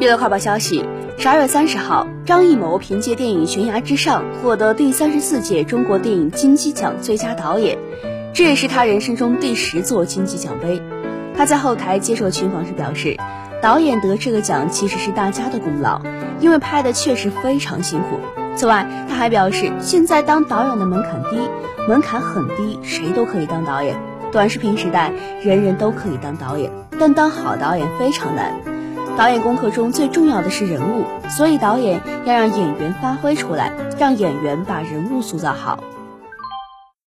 娱乐快报消息：十二月三十号，张艺谋凭借电影《悬崖之上》获得第三十四届中国电影金鸡奖最佳导演，这也是他人生中第十座金鸡奖杯。他在后台接受群访时表示，导演得这个奖其实是大家的功劳，因为拍的确实非常辛苦。此外，他还表示，现在当导演的门槛低，门槛很低，谁都可以当导演。短视频时代，人人都可以当导演，但当好导演非常难。导演功课中最重要的是人物，所以导演要让演员发挥出来，让演员把人物塑造好。